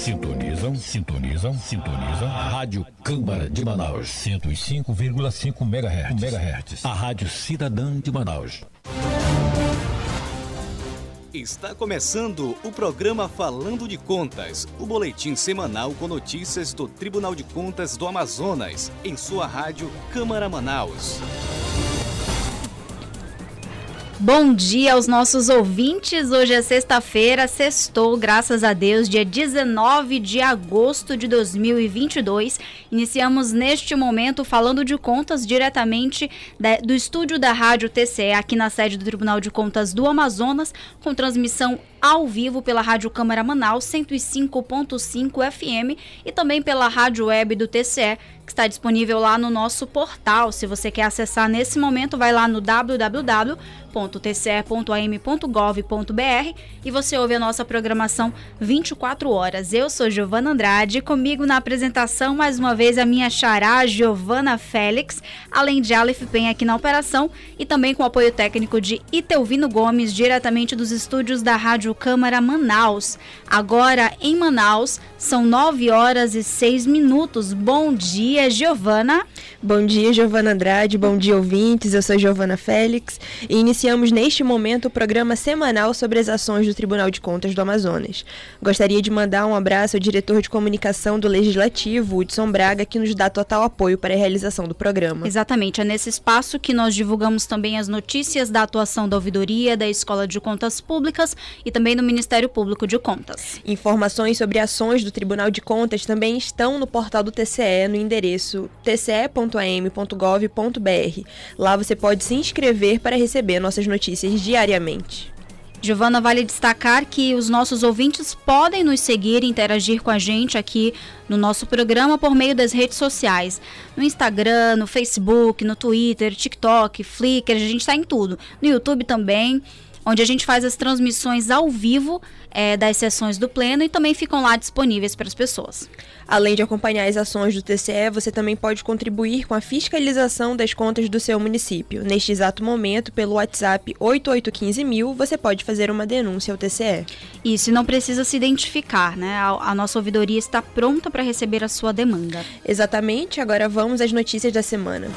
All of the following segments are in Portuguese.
Sintonizam, sintonizam, sintonizam. Rádio Câmara de Manaus. 105,5 MHz. MHz. A Rádio Cidadã de Manaus. Está começando o programa Falando de Contas, o boletim semanal com notícias do Tribunal de Contas do Amazonas, em sua rádio Câmara Manaus. Bom dia aos nossos ouvintes. Hoje é sexta-feira, sextou, graças a Deus, dia 19 de agosto de 2022. Iniciamos neste momento falando de contas diretamente do estúdio da Rádio TCE, aqui na sede do Tribunal de Contas do Amazonas, com transmissão ao vivo pela Rádio Câmara Manaus 105.5 FM e também pela rádio web do TCE, que está disponível lá no nosso portal. Se você quer acessar nesse momento, vai lá no www.tce.am.gov.br e você ouve a nossa programação 24 horas. Eu sou Giovana Andrade, comigo na apresentação mais uma vez a minha xará Giovana Félix, além de Aleph Pen aqui na operação e também com o apoio técnico de Itelvino Gomes, diretamente dos estúdios da Rádio Câmara Manaus. Agora em Manaus são 9 horas e 6 minutos. Bom dia dia, Giovana. Bom dia, Giovana Andrade. Bom dia, ouvintes. Eu sou Giovana Félix e iniciamos neste momento o programa semanal sobre as ações do Tribunal de Contas do Amazonas. Gostaria de mandar um abraço ao diretor de comunicação do Legislativo, Hudson Braga, que nos dá total apoio para a realização do programa. Exatamente. É nesse espaço que nós divulgamos também as notícias da atuação da ouvidoria, da Escola de Contas Públicas e também do Ministério Público de Contas. Informações sobre ações do Tribunal de Contas também estão no portal do TCE no endereço endereço tce.am.gov.br. Lá você pode se inscrever para receber nossas notícias diariamente. Giovana, vale destacar que os nossos ouvintes podem nos seguir e interagir com a gente aqui no nosso programa por meio das redes sociais. No Instagram, no Facebook, no Twitter, TikTok, Flickr, a gente está em tudo. No YouTube também onde a gente faz as transmissões ao vivo é, das sessões do Pleno e também ficam lá disponíveis para as pessoas. Além de acompanhar as ações do TCE, você também pode contribuir com a fiscalização das contas do seu município. Neste exato momento, pelo WhatsApp 8815000, você pode fazer uma denúncia ao TCE. Isso, e não precisa se identificar, né? A, a nossa ouvidoria está pronta para receber a sua demanda. Exatamente, agora vamos às notícias da semana.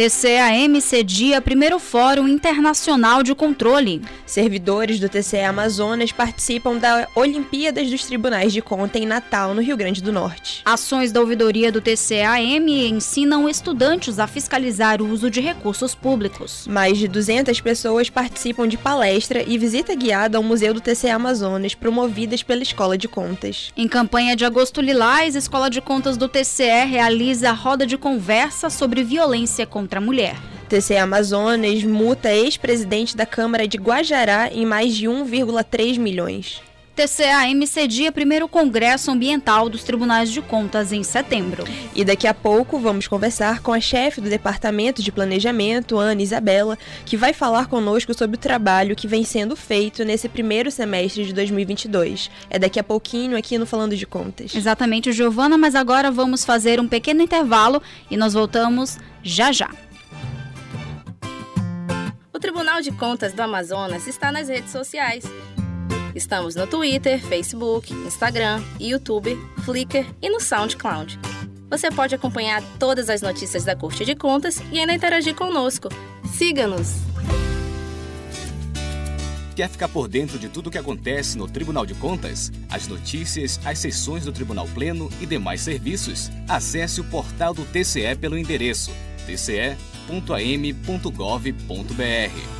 TCAM cedia primeiro Fórum Internacional de Controle. Servidores do TCE Amazonas participam da Olimpíadas dos Tribunais de Conta em Natal, no Rio Grande do Norte. Ações da ouvidoria do TCAM ensinam estudantes a fiscalizar o uso de recursos públicos. Mais de 200 pessoas participam de palestra e visita guiada ao Museu do TCE Amazonas, promovidas pela Escola de Contas. Em campanha de Agosto Lilás, Escola de Contas do TCE realiza roda de conversa sobre violência contra contra a mulher. TCE Amazonas multa ex-presidente da Câmara de Guajará em mais de 1,3 milhões. TCAM cedia primeiro Congresso Ambiental dos Tribunais de Contas em setembro. E daqui a pouco vamos conversar com a chefe do Departamento de Planejamento, Ana Isabela, que vai falar conosco sobre o trabalho que vem sendo feito nesse primeiro semestre de 2022. É daqui a pouquinho aqui no Falando de Contas. Exatamente, Giovana, mas agora vamos fazer um pequeno intervalo e nós voltamos já já. O Tribunal de Contas do Amazonas está nas redes sociais. Estamos no Twitter, Facebook, Instagram, YouTube, Flickr e no SoundCloud. Você pode acompanhar todas as notícias da Corte de Contas e ainda interagir conosco. Siga-nos! Quer ficar por dentro de tudo o que acontece no Tribunal de Contas? As notícias, as sessões do Tribunal Pleno e demais serviços? Acesse o portal do TCE pelo endereço tce.am.gov.br.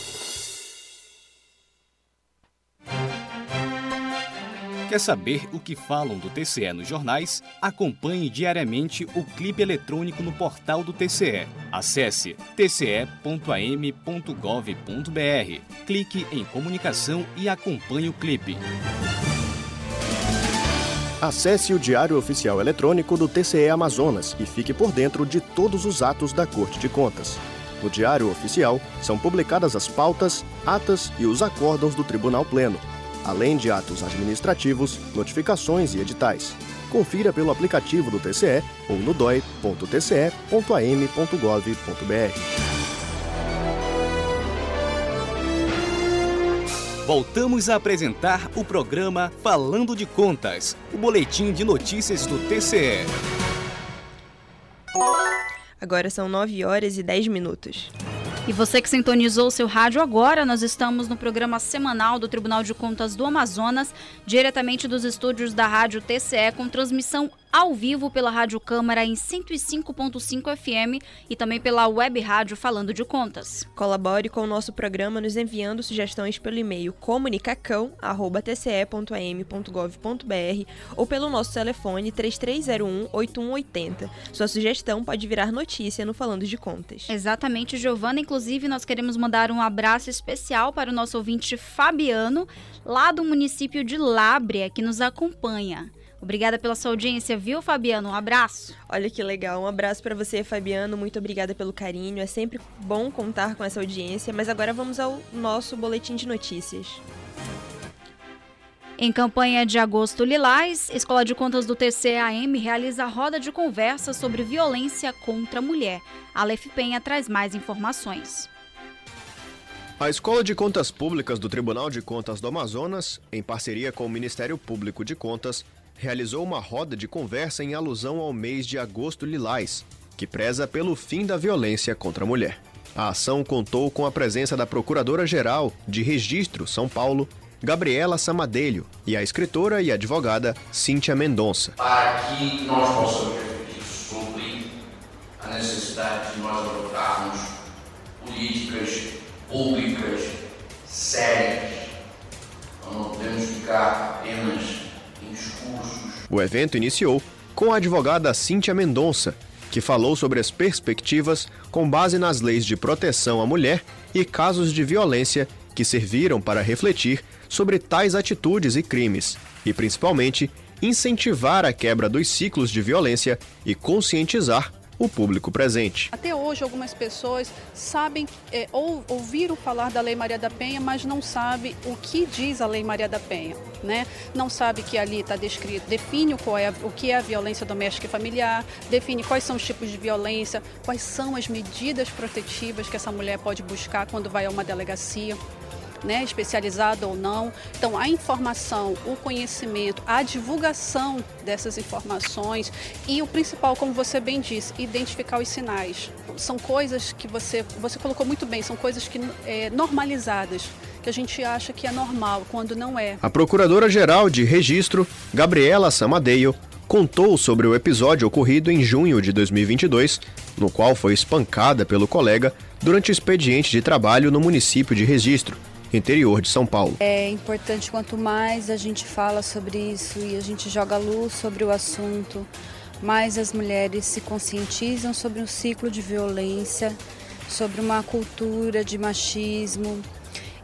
Quer saber o que falam do TCE nos jornais? Acompanhe diariamente o clipe eletrônico no portal do TCE. Acesse tce.am.gov.br, clique em comunicação e acompanhe o clipe. Acesse o Diário Oficial Eletrônico do TCE Amazonas e fique por dentro de todos os atos da Corte de Contas. No Diário Oficial são publicadas as pautas, atas e os acórdãos do Tribunal Pleno, além de atos administrativos, notificações e editais. Confira pelo aplicativo do TCE ou no doi.tce.am.gov.br. Voltamos a apresentar o programa Falando de Contas, o boletim de notícias do TCE. Agora são 9 horas e 10 minutos. E você que sintonizou o seu rádio agora, nós estamos no programa semanal do Tribunal de Contas do Amazonas, diretamente dos estúdios da Rádio TCE, com transmissão ao vivo pela Rádio Câmara em 105.5 FM e também pela web rádio Falando de Contas. Colabore com o nosso programa nos enviando sugestões pelo e-mail comunicacão@tce.am.gov.br ou pelo nosso telefone 3301 8180. Sua sugestão pode virar notícia no Falando de Contas. Exatamente, Giovana. Inclusive, nós queremos mandar um abraço especial para o nosso ouvinte Fabiano, lá do município de Lábrea, que nos acompanha. Obrigada pela sua audiência, viu, Fabiano? Um abraço. Olha que legal. Um abraço para você, Fabiano. Muito obrigada pelo carinho. É sempre bom contar com essa audiência, mas agora vamos ao nosso boletim de notícias. Em campanha de agosto lilás, Escola de Contas do TCAM realiza roda de conversa sobre violência contra a mulher. A Aleph Penha traz mais informações. A Escola de Contas Públicas do Tribunal de Contas do Amazonas, em parceria com o Ministério Público de Contas, realizou uma roda de conversa em alusão ao mês de agosto lilás, que preza pelo fim da violência contra a mulher. A ação contou com a presença da Procuradora-Geral de Registro São Paulo, Gabriela Samadelho, e a escritora e advogada Cíntia Mendonça. Para que nós possamos refletir sobre a necessidade de nós adotarmos políticas públicas sérias. Nós não podemos ficar apenas o evento iniciou com a advogada Cíntia Mendonça, que falou sobre as perspectivas com base nas leis de proteção à mulher e casos de violência que serviram para refletir sobre tais atitudes e crimes, e principalmente incentivar a quebra dos ciclos de violência e conscientizar o público presente. Até hoje, algumas pessoas sabem é, ou ouviram falar da Lei Maria da Penha, mas não sabem o que diz a Lei Maria da Penha. Né? Não sabe que ali está descrito, define qual é, o que é a violência doméstica e familiar, define quais são os tipos de violência, quais são as medidas protetivas que essa mulher pode buscar quando vai a uma delegacia né, especializada ou não. Então, a informação, o conhecimento, a divulgação dessas informações e o principal, como você bem disse, identificar os sinais. São coisas que você, você colocou muito bem, são coisas que é, normalizadas que a gente acha que é normal, quando não é. A Procuradora-Geral de Registro, Gabriela Samadeio, contou sobre o episódio ocorrido em junho de 2022, no qual foi espancada pelo colega durante o expediente de trabalho no município de Registro interior de São Paulo. É importante quanto mais a gente fala sobre isso e a gente joga luz sobre o assunto, mais as mulheres se conscientizam sobre um ciclo de violência, sobre uma cultura de machismo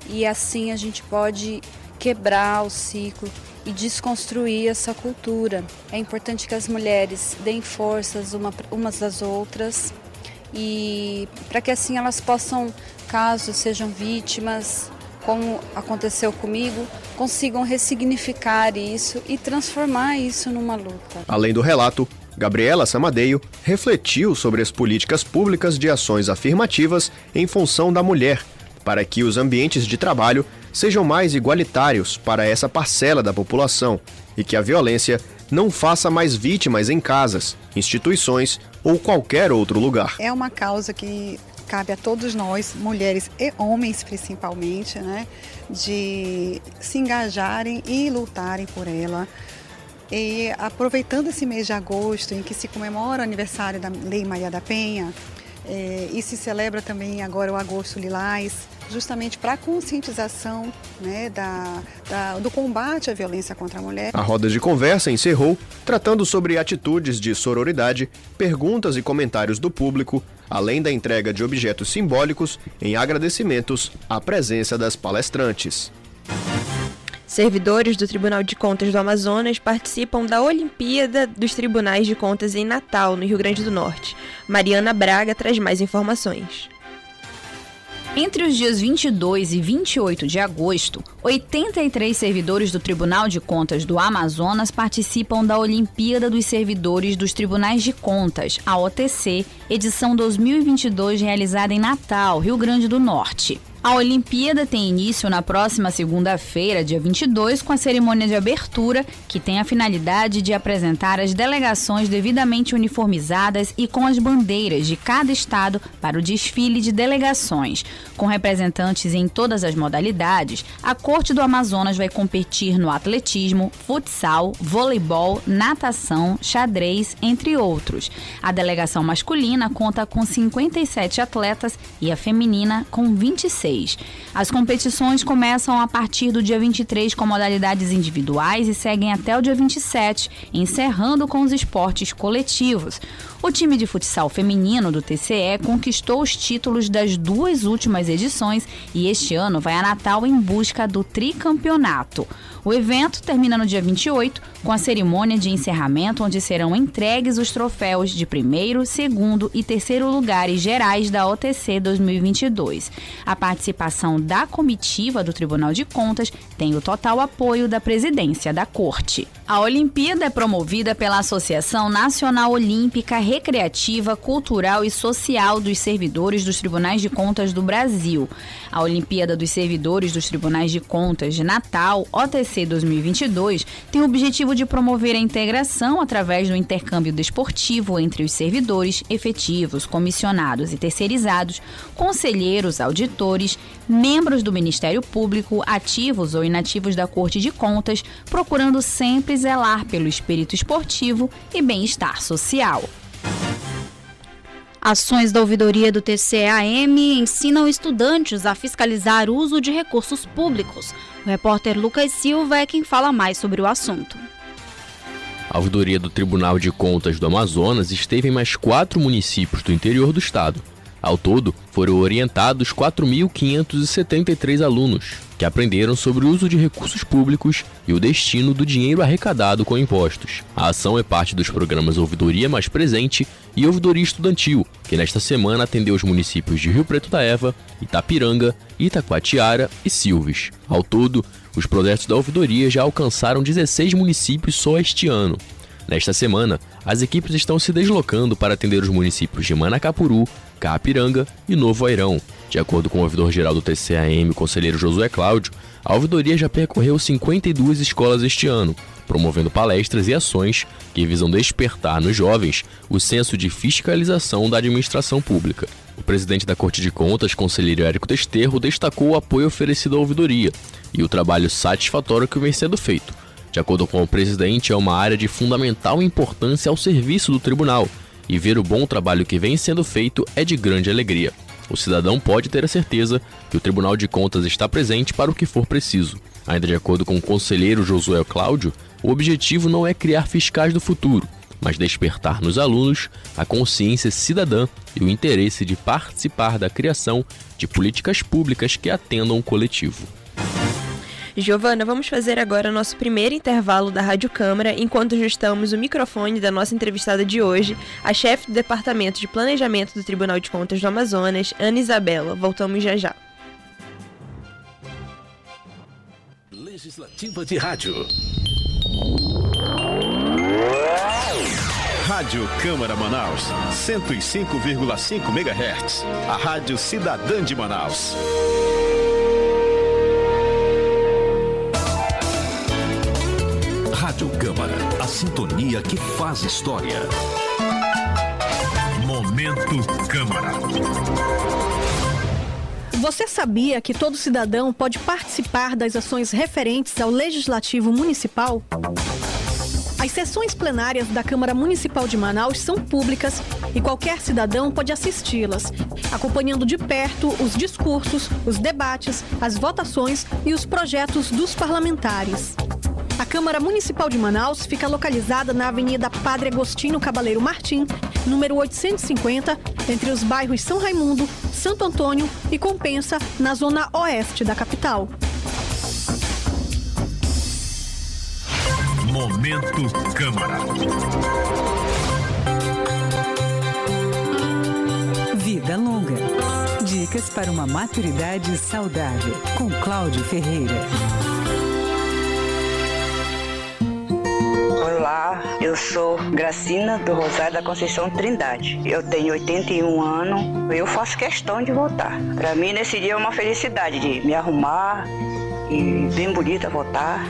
e assim a gente pode quebrar o ciclo e desconstruir essa cultura. É importante que as mulheres deem forças uma, umas às outras e para que assim elas possam, caso sejam vítimas, como aconteceu comigo, consigam ressignificar isso e transformar isso numa luta. Além do relato, Gabriela Samadeio refletiu sobre as políticas públicas de ações afirmativas em função da mulher, para que os ambientes de trabalho sejam mais igualitários para essa parcela da população e que a violência não faça mais vítimas em casas, instituições ou qualquer outro lugar. É uma causa que cabe a todos nós, mulheres e homens principalmente, né, de se engajarem e lutarem por ela. E aproveitando esse mês de agosto, em que se comemora o aniversário da Lei Maria da Penha, é, e se celebra também agora o Agosto Lilás, justamente para a conscientização né, da, da, do combate à violência contra a mulher. A roda de conversa encerrou tratando sobre atitudes de sororidade, perguntas e comentários do público, além da entrega de objetos simbólicos em agradecimentos à presença das palestrantes. Servidores do Tribunal de Contas do Amazonas participam da Olimpíada dos Tribunais de Contas em Natal, no Rio Grande do Norte. Mariana Braga traz mais informações. Entre os dias 22 e 28 de agosto, 83 servidores do Tribunal de Contas do Amazonas participam da Olimpíada dos Servidores dos Tribunais de Contas, a OTC, edição 2022 realizada em Natal, Rio Grande do Norte. A Olimpíada tem início na próxima segunda-feira, dia 22, com a cerimônia de abertura, que tem a finalidade de apresentar as delegações devidamente uniformizadas e com as bandeiras de cada estado para o desfile de delegações. Com representantes em todas as modalidades, a Corte do Amazonas vai competir no atletismo, futsal, voleibol, natação, xadrez, entre outros. A delegação masculina conta com 57 atletas e a feminina com 26. As competições começam a partir do dia 23 com modalidades individuais e seguem até o dia 27, encerrando com os esportes coletivos. O time de futsal feminino do TCE conquistou os títulos das duas últimas edições e este ano vai a Natal em busca do tricampeonato. O evento termina no dia 28 com a cerimônia de encerramento, onde serão entregues os troféus de primeiro, segundo e terceiro lugares gerais da OTC 2022. A participação da comitiva do Tribunal de Contas tem o total apoio da presidência da Corte. A Olimpíada é promovida pela Associação Nacional Olímpica Recreativa, Cultural e Social dos Servidores dos Tribunais de Contas do Brasil. A Olimpíada dos Servidores dos Tribunais de Contas de Natal, OTC 2022, tem o objetivo de promover a integração através do intercâmbio desportivo entre os servidores efetivos, comissionados e terceirizados, conselheiros, auditores, membros do Ministério Público, ativos ou inativos da Corte de Contas, procurando sempre zelar pelo espírito esportivo e bem-estar social. Ações da ouvidoria do TCAM ensinam estudantes a fiscalizar o uso de recursos públicos. O repórter Lucas Silva é quem fala mais sobre o assunto. A ouvidoria do Tribunal de Contas do Amazonas esteve em mais quatro municípios do interior do estado. Ao todo, foram orientados 4.573 alunos, que aprenderam sobre o uso de recursos públicos e o destino do dinheiro arrecadado com impostos. A ação é parte dos programas Ouvidoria Mais Presente e Ouvidoria Estudantil, que nesta semana atendeu os municípios de Rio Preto da Eva, Itapiranga, Itacoatiara e Silves. Ao todo, os projetos da ouvidoria já alcançaram 16 municípios só este ano. Nesta semana, as equipes estão se deslocando para atender os municípios de Manacapuru, Capiranga e Novo Airão. De acordo com o ouvidor-geral do TCAM, o conselheiro Josué Cláudio, a ouvidoria já percorreu 52 escolas este ano, promovendo palestras e ações que visam despertar nos jovens o senso de fiscalização da administração pública. O presidente da Corte de Contas, conselheiro Érico Desterro, destacou o apoio oferecido à ouvidoria e o trabalho satisfatório que vem sendo feito. De acordo com o presidente, é uma área de fundamental importância ao serviço do tribunal e ver o bom trabalho que vem sendo feito é de grande alegria. O cidadão pode ter a certeza que o Tribunal de Contas está presente para o que for preciso. Ainda de acordo com o conselheiro Josué Cláudio, o objetivo não é criar fiscais do futuro, mas despertar nos alunos a consciência cidadã e o interesse de participar da criação de políticas públicas que atendam o coletivo. Giovana, vamos fazer agora nosso primeiro intervalo da Rádio Câmara, enquanto ajustamos o microfone da nossa entrevistada de hoje, a chefe do Departamento de Planejamento do Tribunal de Contas do Amazonas, Ana Isabela. Voltamos já já. Legislativa de Rádio. Rádio Câmara Manaus, 105,5 MHz. A Rádio Cidadã de Manaus. Que faz história. Momento Câmara. Você sabia que todo cidadão pode participar das ações referentes ao Legislativo Municipal? As sessões plenárias da Câmara Municipal de Manaus são públicas e qualquer cidadão pode assisti-las, acompanhando de perto os discursos, os debates, as votações e os projetos dos parlamentares. A Câmara Municipal de Manaus fica localizada na Avenida Padre Agostinho Cabaleiro Martim, número 850, entre os bairros São Raimundo, Santo Antônio e Compensa, na zona oeste da capital. Momento Câmara. Vida Longa. Dicas para uma maturidade saudável, com Cláudio Ferreira. Olá, eu sou Gracina do Rosário da Conceição Trindade. Eu tenho 81 anos, eu faço questão de votar. Para mim, nesse dia é uma felicidade de me arrumar e bem bonita votar.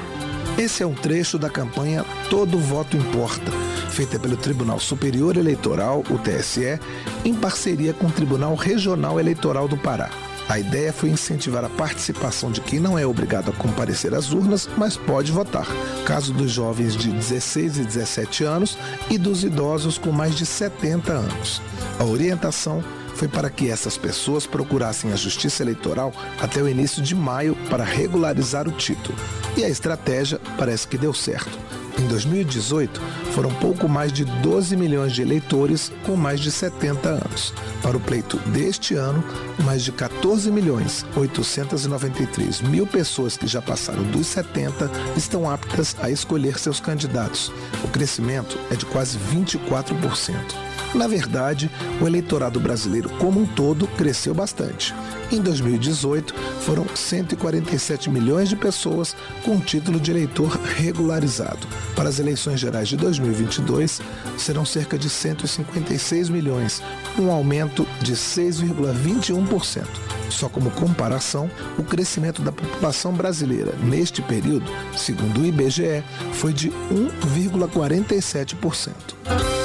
Esse é um trecho da campanha Todo Voto Importa, feita pelo Tribunal Superior Eleitoral, o TSE, em parceria com o Tribunal Regional Eleitoral do Pará. A ideia foi incentivar a participação de quem não é obrigado a comparecer às urnas, mas pode votar. Caso dos jovens de 16 e 17 anos e dos idosos com mais de 70 anos. A orientação foi para que essas pessoas procurassem a Justiça Eleitoral até o início de maio para regularizar o título. E a estratégia parece que deu certo. Em 2018, foram pouco mais de 12 milhões de eleitores com mais de 70 anos. Para o pleito deste ano, mais de 14 milhões 893 mil pessoas que já passaram dos 70 estão aptas a escolher seus candidatos. O crescimento é de quase 24%. Na verdade, o eleitorado brasileiro como um todo cresceu bastante. Em 2018, foram 147 milhões de pessoas com título de eleitor regularizado. Para as eleições gerais de 2022, serão cerca de 156 milhões, um aumento de 6,21%. Só como comparação, o crescimento da população brasileira neste período, segundo o IBGE, foi de 1,47%.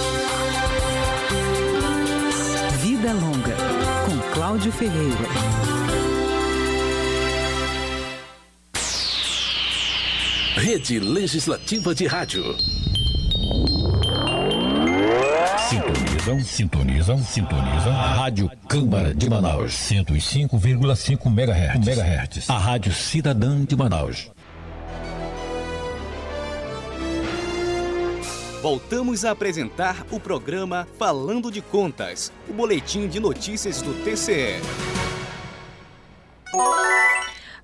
Cláudio Ferreira. Rede Legislativa de Rádio. Sintonizam, sintonizam, sintonizam. Rádio Câmara de Manaus, 105,5 MHz. MHz. A Rádio Cidadã de Manaus. Voltamos a apresentar o programa Falando de Contas, o boletim de notícias do TCE.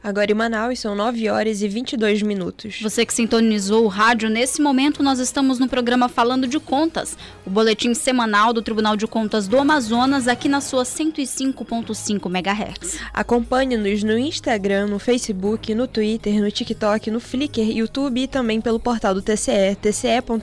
Agora em Manaus são 9 horas e 22 minutos. Você que sintonizou o rádio, nesse momento nós estamos no programa Falando de Contas, o boletim semanal do Tribunal de Contas do Amazonas, aqui na sua 105.5 MHz. Acompanhe-nos no Instagram, no Facebook, no Twitter, no TikTok, no Flickr, YouTube e também pelo portal do TCE, tce.am.gov.br.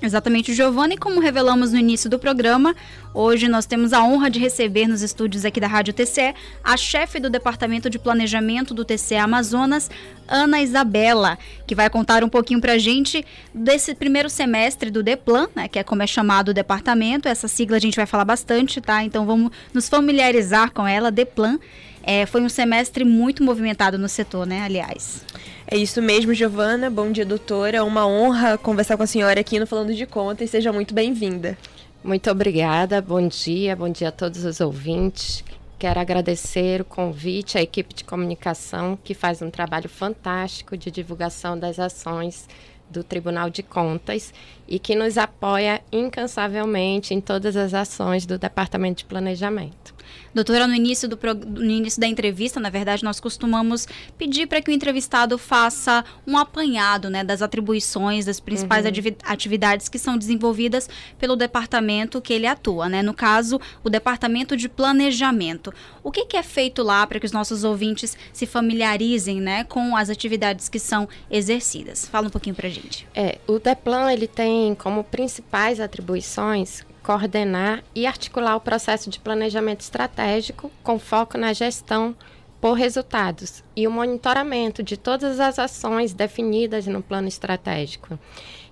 Exatamente, Giovanni, como revelamos no início do programa, hoje nós temos a honra de receber nos estúdios aqui da Rádio TCE a chefe do Departamento de Planejamento do TCE Amazonas, Ana Isabela, que vai contar um pouquinho para a gente desse primeiro semestre do DEPLAN, né, que é como é chamado o departamento. Essa sigla a gente vai falar bastante, tá? Então vamos nos familiarizar com ela, DEPLAN. É, foi um semestre muito movimentado no setor, né, aliás. É isso mesmo, Giovana. Bom dia, doutora. Uma honra conversar com a senhora aqui no Falando de Contas. Seja muito bem-vinda. Muito obrigada. Bom dia. Bom dia a todos os ouvintes. Quero agradecer o convite à equipe de comunicação que faz um trabalho fantástico de divulgação das ações do Tribunal de Contas e que nos apoia incansavelmente em todas as ações do Departamento de Planejamento. Doutora, no início, do, no início da entrevista, na verdade, nós costumamos pedir para que o entrevistado faça um apanhado né, das atribuições, das principais uhum. atividades que são desenvolvidas pelo departamento que ele atua. Né? No caso, o Departamento de Planejamento. O que, que é feito lá para que os nossos ouvintes se familiarizem né, com as atividades que são exercidas? Fala um pouquinho para a gente. É, o DEPLAN ele tem como principais atribuições coordenar e articular o processo de planejamento estratégico com foco na gestão por resultados e o monitoramento de todas as ações definidas no plano estratégico.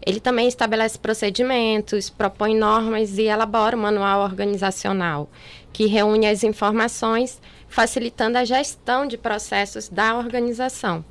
Ele também estabelece procedimentos, propõe normas e elabora um manual organizacional que reúne as informações, facilitando a gestão de processos da organização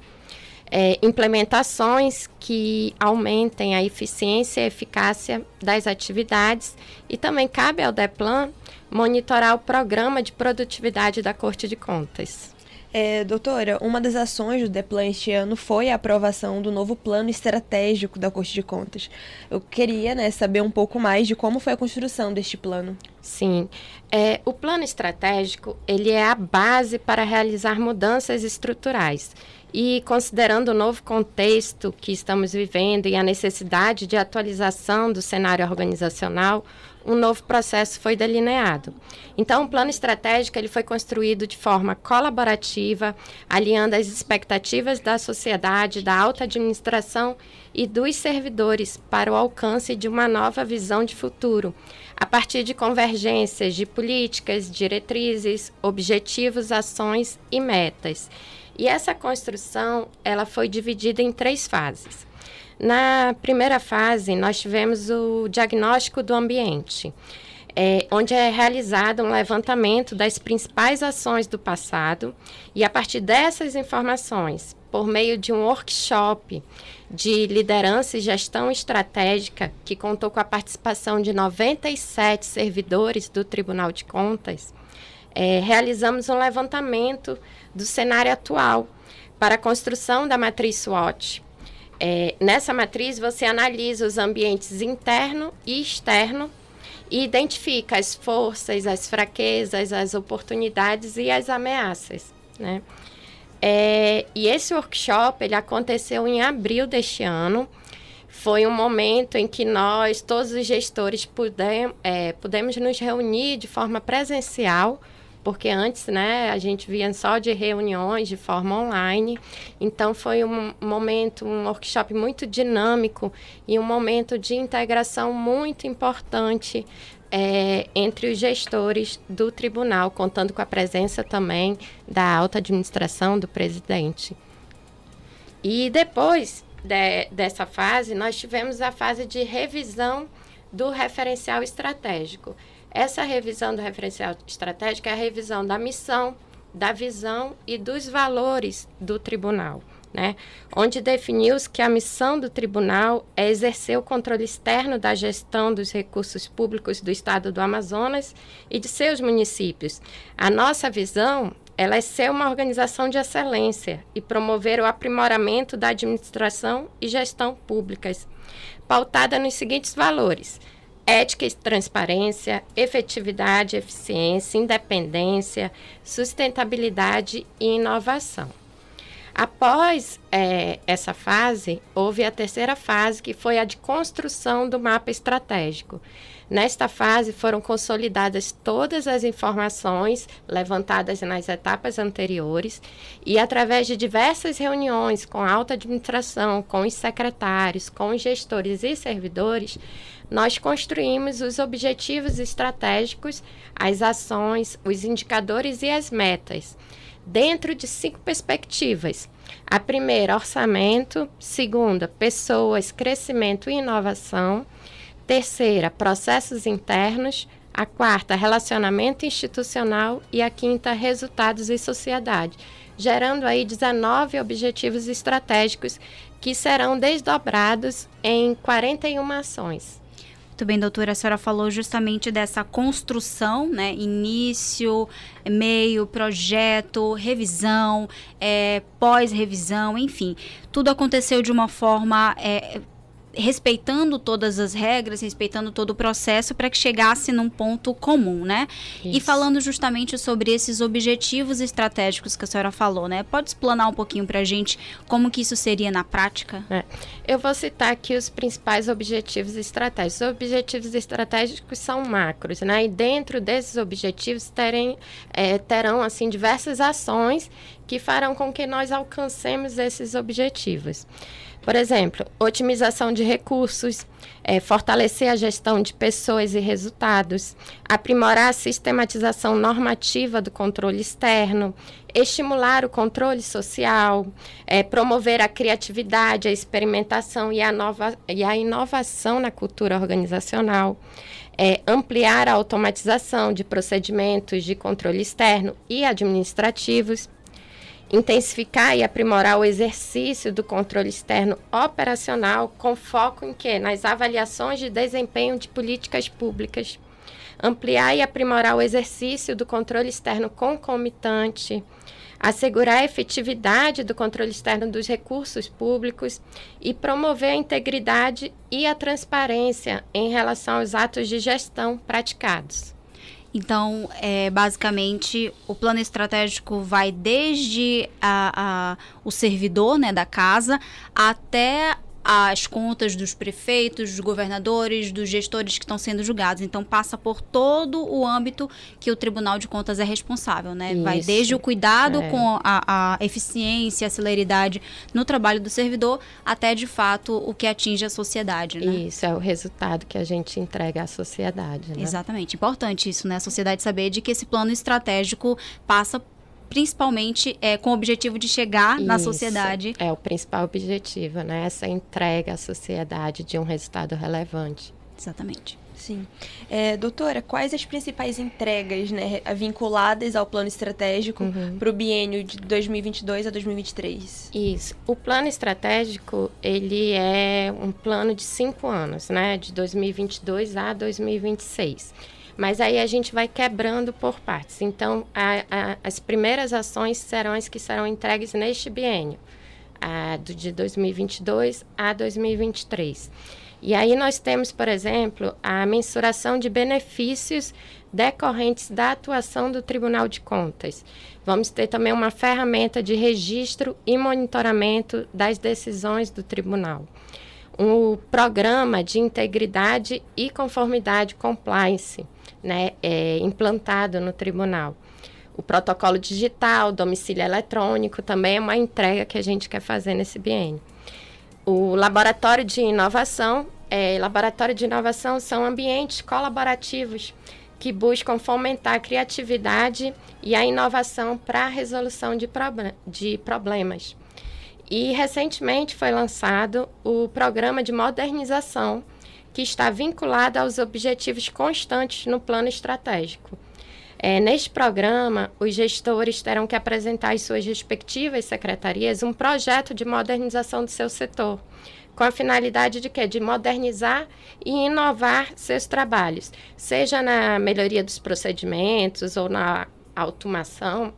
é, implementações que aumentem a eficiência e eficácia das atividades e também cabe ao DEPLAN monitorar o programa de produtividade da Corte de Contas. É, doutora, uma das ações do DEPLAN este ano foi a aprovação do novo plano estratégico da Corte de Contas. Eu queria né, saber um pouco mais de como foi a construção deste plano. Sim. É, o plano estratégico, ele é a base para realizar mudanças estruturais. E considerando o novo contexto que estamos vivendo e a necessidade de atualização do cenário organizacional, um novo processo foi delineado. Então, o plano estratégico ele foi construído de forma colaborativa, alinhando as expectativas da sociedade, da alta administração e dos servidores para o alcance de uma nova visão de futuro, a partir de convergências de políticas, diretrizes, objetivos, ações e metas. E essa construção, ela foi dividida em três fases. Na primeira fase, nós tivemos o diagnóstico do ambiente, é, onde é realizado um levantamento das principais ações do passado e, a partir dessas informações, por meio de um workshop de liderança e gestão estratégica, que contou com a participação de 97 servidores do Tribunal de Contas, é, realizamos um levantamento do cenário atual para a construção da matriz SWOT, é, nessa matriz, você analisa os ambientes interno e externo e identifica as forças, as fraquezas, as oportunidades e as ameaças. Né? É, e esse workshop ele aconteceu em abril deste ano. Foi um momento em que nós, todos os gestores, pudem, é, pudemos nos reunir de forma presencial porque antes, né, a gente via só de reuniões de forma online. Então foi um momento, um workshop muito dinâmico e um momento de integração muito importante é, entre os gestores do tribunal, contando com a presença também da alta administração do presidente. E depois de, dessa fase, nós tivemos a fase de revisão do referencial estratégico. Essa revisão do referencial estratégico é a revisão da missão, da visão e dos valores do tribunal. Né? onde definiu-se que a missão do tribunal é exercer o controle externo da gestão dos recursos públicos do estado do Amazonas e de seus municípios. A nossa visão ela é ser uma organização de excelência e promover o aprimoramento da administração e gestão públicas, pautada nos seguintes valores: ética e transparência, efetividade, eficiência, independência, sustentabilidade e inovação. Após é, essa fase, houve a terceira fase, que foi a de construção do mapa estratégico. Nesta fase, foram consolidadas todas as informações levantadas nas etapas anteriores e, através de diversas reuniões com a alta administração, com os secretários, com os gestores e servidores, nós construímos os objetivos estratégicos, as ações, os indicadores e as metas, dentro de cinco perspectivas. A primeira, orçamento. Segunda, pessoas, crescimento e inovação. Terceira, processos internos. A quarta, relacionamento institucional. E a quinta, resultados e sociedade. Gerando aí 19 objetivos estratégicos que serão desdobrados em 41 ações. Muito bem, doutora, a senhora falou justamente dessa construção, né? Início, meio, projeto, revisão, é, pós-revisão, enfim. Tudo aconteceu de uma forma é, respeitando todas as regras, respeitando todo o processo para que chegasse num ponto comum, né? Isso. E falando justamente sobre esses objetivos estratégicos que a senhora falou, né? Pode explanar um pouquinho para a gente como que isso seria na prática? É. Eu vou citar aqui os principais objetivos estratégicos. Os objetivos estratégicos são macros, né? E dentro desses objetivos terem, é, terão assim diversas ações que farão com que nós alcancemos esses objetivos. Por exemplo, otimização de recursos, é, fortalecer a gestão de pessoas e resultados, aprimorar a sistematização normativa do controle externo, estimular o controle social, é, promover a criatividade, a experimentação e a, nova, e a inovação na cultura organizacional. É, ampliar a automatização de procedimentos de controle externo e administrativos, intensificar e aprimorar o exercício do controle externo operacional com foco em quê? Nas avaliações de desempenho de políticas públicas. Ampliar e aprimorar o exercício do controle externo concomitante, assegurar a efetividade do controle externo dos recursos públicos e promover a integridade e a transparência em relação aos atos de gestão praticados. Então, é, basicamente, o plano estratégico vai desde a, a, o servidor né, da casa até as contas dos prefeitos, dos governadores, dos gestores que estão sendo julgados. Então passa por todo o âmbito que o Tribunal de Contas é responsável, né? Isso. Vai desde o cuidado é. com a, a eficiência, a celeridade no trabalho do servidor, até de fato o que atinge a sociedade, né? Isso é o resultado que a gente entrega à sociedade. Né? Exatamente, importante isso, né? A sociedade saber de que esse plano estratégico passa principalmente é, com o objetivo de chegar Isso, na sociedade. É o principal objetivo, né? Essa entrega à sociedade de um resultado relevante. Exatamente. Sim. É, doutora, quais as principais entregas né, vinculadas ao plano estratégico uhum. para o biênio de 2022 a 2023? Isso. O plano estratégico, ele é um plano de cinco anos, né? De 2022 a 2026. Mas aí a gente vai quebrando por partes. Então, a, a, as primeiras ações serão as que serão entregues neste biênio, a, do, de 2022 a 2023. E aí nós temos, por exemplo, a mensuração de benefícios decorrentes da atuação do Tribunal de Contas. Vamos ter também uma ferramenta de registro e monitoramento das decisões do tribunal. Um programa de integridade e conformidade compliance, né, é, implantado no tribunal. O protocolo digital, domicílio eletrônico, também é uma entrega que a gente quer fazer nesse biênio. O laboratório de inovação, é, laboratório de inovação são ambientes colaborativos que buscam fomentar a criatividade e a inovação para a resolução de, de problemas. E recentemente foi lançado o programa de modernização que está vinculada aos objetivos constantes no plano estratégico. É, neste programa, os gestores terão que apresentar às suas respectivas secretarias um projeto de modernização do seu setor, com a finalidade de quê? De modernizar e inovar seus trabalhos, seja na melhoria dos procedimentos ou na automação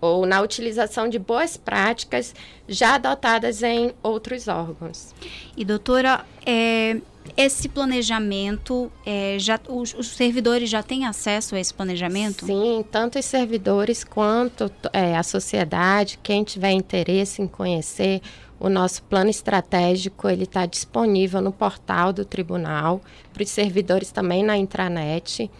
ou na utilização de boas práticas já adotadas em outros órgãos. E doutora, é, esse planejamento, é, já, os, os, servidores já têm acesso a esse planejamento? Sim, tanto os servidores quanto é, a sociedade, quem tiver interesse em conhecer o nosso plano estratégico, ele está disponível no portal do tribunal, para os servidores também na intranet.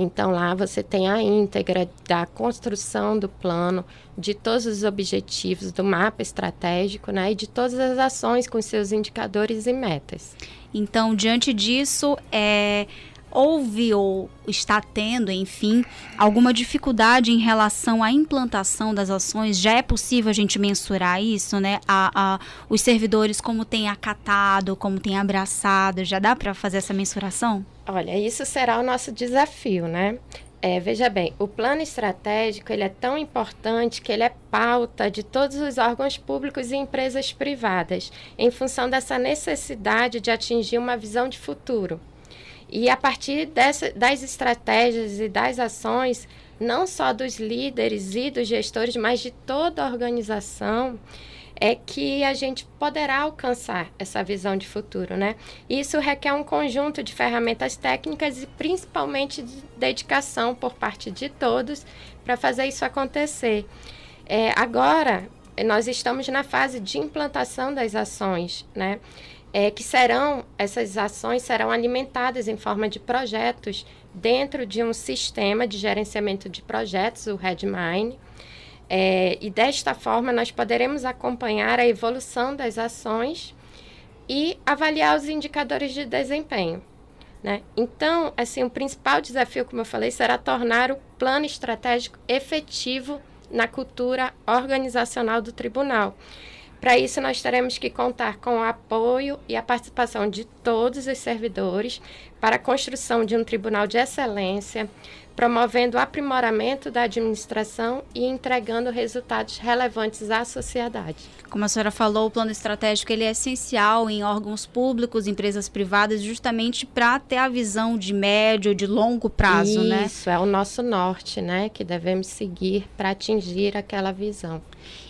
Então lá você tem a íntegra da construção do plano, de todos os objetivos do mapa estratégico, né, e de todas as ações com seus indicadores e metas. Então, diante disso, é houve ou está tendo, enfim, alguma dificuldade em relação à implantação das ações? Já é possível a gente mensurar isso, né? A, a, os servidores como têm acatado, como têm abraçado, já dá para fazer essa mensuração? Olha, isso será o nosso desafio, né? É, veja bem, o plano estratégico ele é tão importante que ele é pauta de todos os órgãos públicos e empresas privadas, em função dessa necessidade de atingir uma visão de futuro. E a partir dessa, das estratégias e das ações, não só dos líderes e dos gestores, mas de toda a organização, é que a gente poderá alcançar essa visão de futuro, né? Isso requer um conjunto de ferramentas técnicas e principalmente de dedicação por parte de todos para fazer isso acontecer. É, agora, nós estamos na fase de implantação das ações, né? É, que serão, essas ações serão alimentadas em forma de projetos dentro de um sistema de gerenciamento de projetos, o Redmine. É, e desta forma nós poderemos acompanhar a evolução das ações e avaliar os indicadores de desempenho. Né? Então, assim, o principal desafio, como eu falei, será tornar o plano estratégico efetivo na cultura organizacional do tribunal. Para isso, nós teremos que contar com o apoio e a participação de todos os servidores para a construção de um tribunal de excelência, promovendo o aprimoramento da administração e entregando resultados relevantes à sociedade. Como a senhora falou, o plano estratégico ele é essencial em órgãos públicos, empresas privadas, justamente para ter a visão de médio, de longo prazo, Isso, né? Isso é o nosso norte, né, que devemos seguir para atingir aquela visão.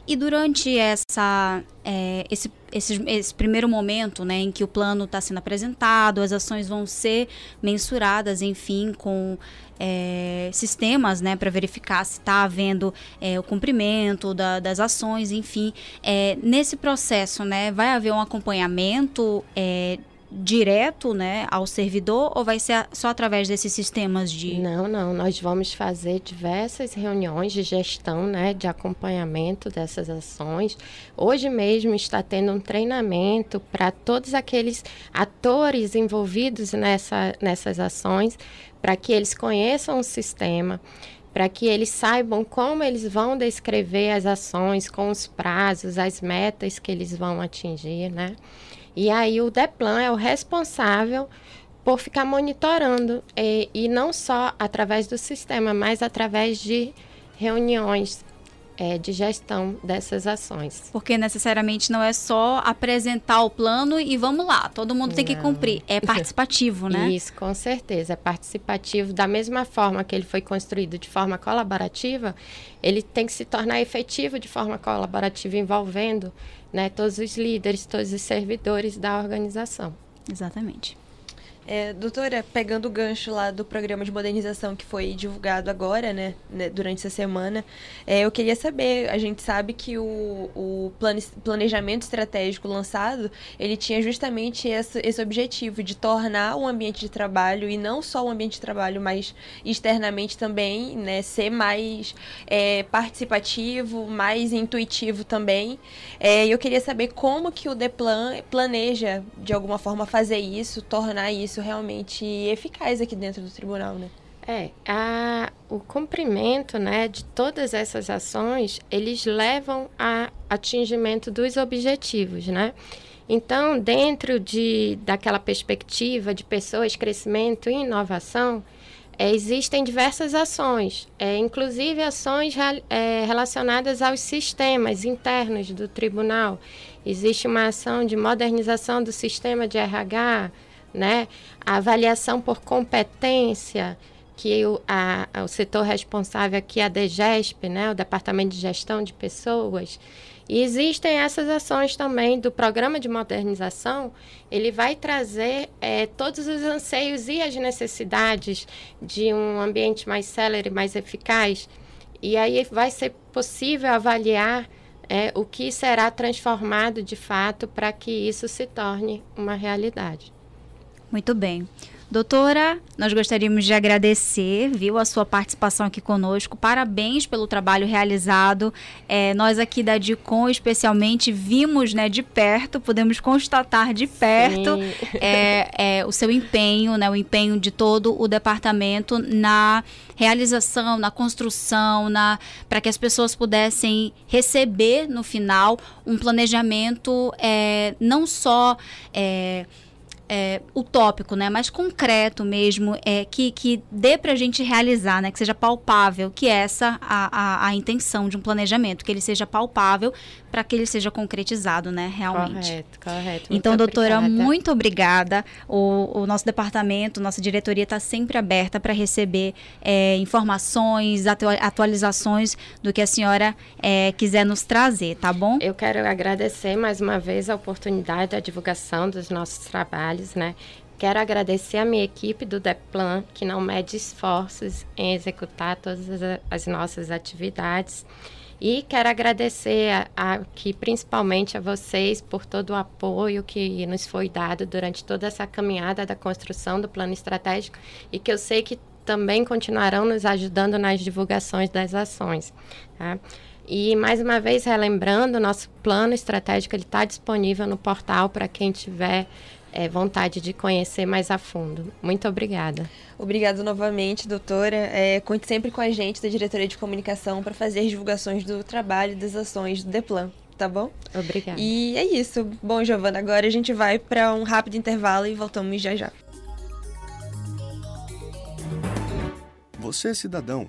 E durante essa, é, esse esse, esse, primeiro momento, né, em que o plano está sendo apresentado, as ações vão ser mensuradas, enfim, com é, sistemas, né, para verificar se está havendo é, o cumprimento da, das ações, enfim, é, nesse processo, né, vai haver um acompanhamento é, direto né, ao servidor ou vai ser só através desses sistemas de. Não, não. Nós vamos fazer diversas reuniões de gestão, né, de acompanhamento dessas ações. Hoje mesmo está tendo um treinamento para todos aqueles atores envolvidos nessa, nessas ações, para que eles conheçam o sistema para que eles saibam como eles vão descrever as ações, com os prazos, as metas que eles vão atingir, né? E aí o DEPLAN é o responsável por ficar monitorando, e, e não só através do sistema, mas através de reuniões é, de gestão dessas ações. Porque necessariamente não é só apresentar o plano e vamos lá, todo mundo tem que cumprir. É participativo, né? Isso, com certeza. É participativo. Da mesma forma que ele foi construído de forma colaborativa, ele tem que se tornar efetivo de forma colaborativa, envolvendo né, todos os líderes, todos os servidores da organização. Exatamente. É, doutora, pegando o gancho lá do programa de modernização que foi divulgado agora, né, né durante essa semana, é, eu queria saber, a gente sabe que o, o planejamento estratégico lançado, ele tinha justamente esse, esse objetivo de tornar o ambiente de trabalho, e não só o ambiente de trabalho, mas externamente também, né, ser mais é, participativo, mais intuitivo também. É, eu queria saber como que o Deplan planeja, de alguma forma, fazer isso, tornar isso isso realmente eficaz aqui dentro do tribunal, né? É, a, o cumprimento né, de todas essas ações, eles levam a atingimento dos objetivos, né? Então, dentro de, daquela perspectiva de pessoas, crescimento e inovação, é, existem diversas ações, é, inclusive ações é, relacionadas aos sistemas internos do tribunal. Existe uma ação de modernização do sistema de RH, né? A avaliação por competência, que o, a, o setor responsável aqui a DGESP, né? O Departamento de Gestão de Pessoas. E existem essas ações também do programa de modernização. Ele vai trazer é, todos os anseios e as necessidades de um ambiente mais célere, mais eficaz. E aí vai ser possível avaliar é, o que será transformado de fato para que isso se torne uma realidade. Muito bem. Doutora, nós gostaríamos de agradecer, viu, a sua participação aqui conosco. Parabéns pelo trabalho realizado. É, nós aqui da DICOM, especialmente, vimos né, de perto, podemos constatar de perto é, é, o seu empenho, né, o empenho de todo o departamento na realização, na construção, na para que as pessoas pudessem receber no final um planejamento é, não só é, utópico, né, mais concreto mesmo, é, que, que dê para a gente realizar, né, que seja palpável, que essa a, a, a intenção de um planejamento, que ele seja palpável para que ele seja concretizado, né, realmente. Correto, correto. Então, doutora, obrigada. muito obrigada. O, o nosso departamento, nossa diretoria está sempre aberta para receber é, informações, atualizações do que a senhora é, quiser nos trazer, tá bom? Eu quero agradecer mais uma vez a oportunidade da divulgação dos nossos trabalhos, né? Quero agradecer a minha equipe do DEPLAN, que não mede esforços em executar todas as, as nossas atividades. E quero agradecer aqui principalmente a vocês por todo o apoio que nos foi dado durante toda essa caminhada da construção do plano estratégico e que eu sei que também continuarão nos ajudando nas divulgações das ações. Tá? E mais uma vez relembrando, nosso plano estratégico está disponível no portal para quem tiver é, vontade de conhecer mais a fundo. Muito obrigada. Obrigada novamente, doutora. É, conte sempre com a gente da Diretoria de Comunicação para fazer as divulgações do trabalho e das ações do Deplan, tá bom? Obrigada. E é isso. Bom, Giovana, agora a gente vai para um rápido intervalo e voltamos já já. Você, cidadão,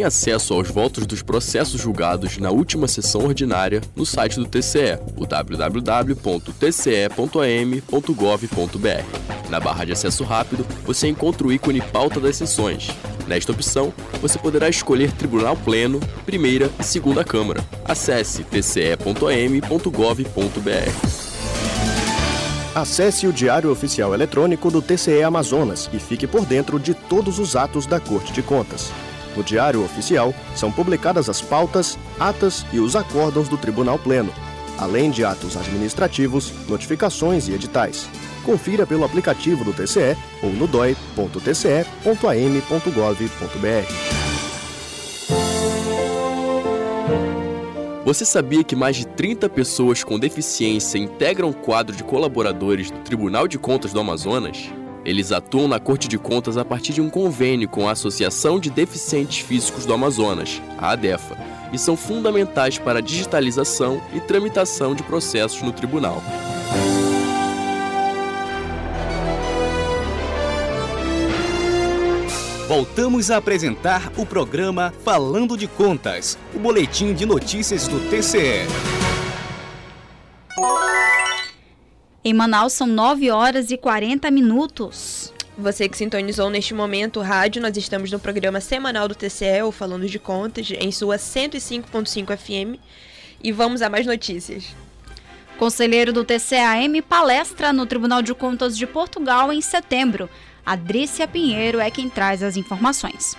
Tem acesso aos votos dos processos julgados na última sessão ordinária no site do TCE, o www.tce.am.gov.br. Na barra de acesso rápido, você encontra o ícone Pauta das Sessões. Nesta opção, você poderá escolher Tribunal Pleno, Primeira e Segunda Câmara. Acesse tce.am.gov.br. Acesse o Diário Oficial Eletrônico do TCE Amazonas e fique por dentro de todos os atos da Corte de Contas. No Diário Oficial são publicadas as pautas, atas e os acórdãos do Tribunal Pleno, além de atos administrativos, notificações e editais. Confira pelo aplicativo do TCE ou no doi.tce.am.gov.br. Você sabia que mais de 30 pessoas com deficiência integram o quadro de colaboradores do Tribunal de Contas do Amazonas? Eles atuam na Corte de Contas a partir de um convênio com a Associação de Deficientes Físicos do Amazonas, a ADEFA, e são fundamentais para a digitalização e tramitação de processos no tribunal. Voltamos a apresentar o programa Falando de Contas, o boletim de notícias do TCE. Em Manaus são 9 horas e 40 minutos. Você que sintonizou neste momento o rádio, nós estamos no programa semanal do TCE, ou Falando de Contas, em sua 105.5 FM. E vamos a mais notícias. Conselheiro do TCAM palestra no Tribunal de Contas de Portugal em setembro. Adrícia Pinheiro é quem traz as informações.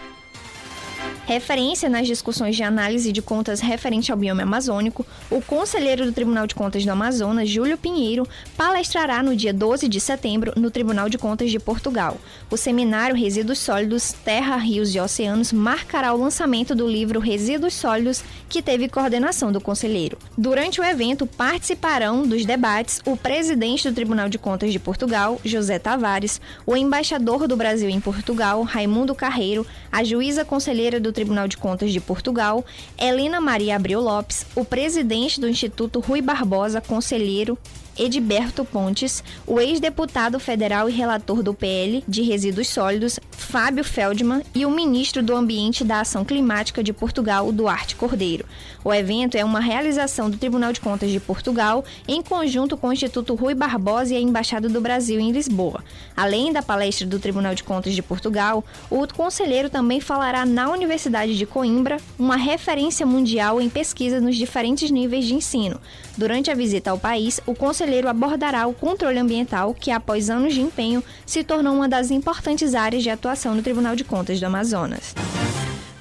Referência nas discussões de análise de contas referente ao bioma amazônico, o conselheiro do Tribunal de Contas do Amazonas, Júlio Pinheiro, palestrará no dia 12 de setembro no Tribunal de Contas de Portugal. O seminário Resíduos Sólidos, Terra, Rios e Oceanos marcará o lançamento do livro Resíduos Sólidos, que teve coordenação do conselheiro. Durante o evento, participarão dos debates o presidente do Tribunal de Contas de Portugal, José Tavares, o embaixador do Brasil em Portugal, Raimundo Carreiro, a juíza conselheira do Tribunal de Contas de Portugal, Helena Maria Abreu Lopes, o presidente do Instituto Rui Barbosa, conselheiro Edberto Pontes, o ex-deputado federal e relator do PL de Resíduos Sólidos, Fábio Feldman, e o ministro do Ambiente da Ação Climática de Portugal, Duarte Cordeiro. O evento é uma realização do Tribunal de Contas de Portugal em conjunto com o Instituto Rui Barbosa e a Embaixada do Brasil em Lisboa. Além da palestra do Tribunal de Contas de Portugal, o conselheiro também falará na Universidade de Coimbra, uma referência mundial em pesquisa nos diferentes níveis de ensino. Durante a visita ao país, o conselheiro abordará o controle ambiental, que após anos de empenho se tornou uma das importantes áreas de atuação do Tribunal de Contas do Amazonas.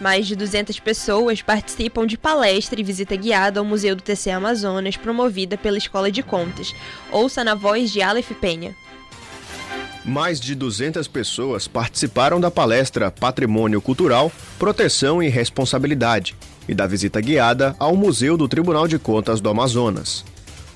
Mais de 200 pessoas participam de palestra e visita guiada ao Museu do TC Amazonas, promovida pela Escola de Contas. Ouça na voz de Aleph Penha. Mais de 200 pessoas participaram da palestra Patrimônio Cultural, Proteção e Responsabilidade e da visita guiada ao Museu do Tribunal de Contas do Amazonas.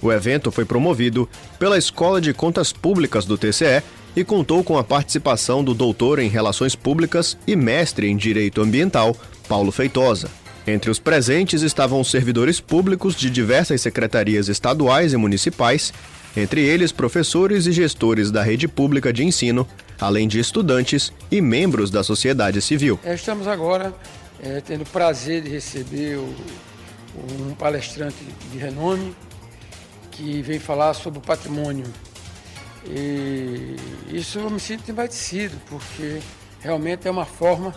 O evento foi promovido pela Escola de Contas Públicas do TCE e contou com a participação do doutor em Relações Públicas e mestre em Direito Ambiental, Paulo Feitosa. Entre os presentes estavam servidores públicos de diversas secretarias estaduais e municipais, entre eles professores e gestores da rede pública de ensino, além de estudantes e membros da sociedade civil. É, estamos agora é, tendo o prazer de receber o, um palestrante de renome que vem falar sobre o patrimônio. E isso eu me sinto embatido, porque realmente é uma forma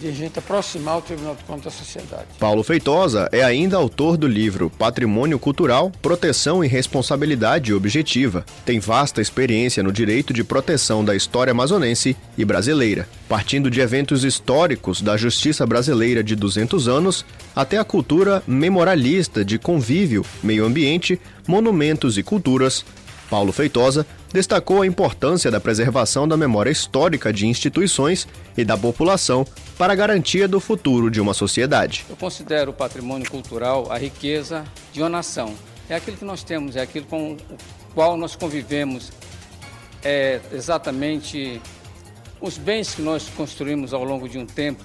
de a gente aproximar o Tribunal de Contas da sociedade. Paulo Feitosa é ainda autor do livro Patrimônio Cultural, Proteção e Responsabilidade Objetiva. Tem vasta experiência no direito de proteção da história amazonense e brasileira, partindo de eventos históricos da justiça brasileira de 200 anos até a cultura memorialista de convívio, meio ambiente, monumentos e culturas. Paulo Feitosa destacou a importância da preservação da memória histórica de instituições e da população para a garantia do futuro de uma sociedade. Eu considero o patrimônio cultural a riqueza de uma nação. É aquilo que nós temos, é aquilo com o qual nós convivemos, é exatamente os bens que nós construímos ao longo de um tempo.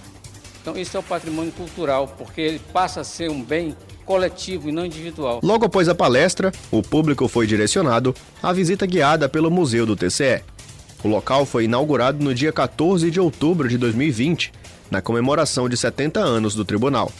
Então, isso é o patrimônio cultural, porque ele passa a ser um bem coletivo e não individual. Logo após a palestra, o público foi direcionado à visita guiada pelo Museu do TCE. O local foi inaugurado no dia 14 de outubro de 2020 na comemoração de 70 anos do tribunal.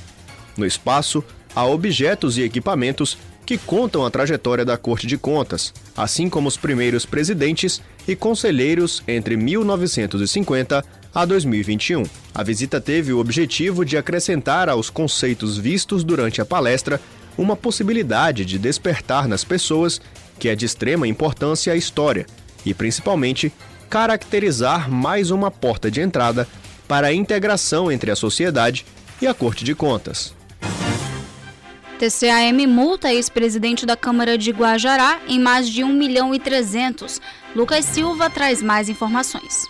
No espaço, há objetos e equipamentos que contam a trajetória da Corte de Contas, assim como os primeiros presidentes e conselheiros entre 1950 a 2021. A visita teve o objetivo de acrescentar aos conceitos vistos durante a palestra uma possibilidade de despertar nas pessoas que é de extrema importância a história e, principalmente, caracterizar mais uma porta de entrada para a integração entre a sociedade e a Corte de Contas. TCAM multa ex-presidente da Câmara de Guajará em mais de 1 milhão e 300. Lucas Silva traz mais informações.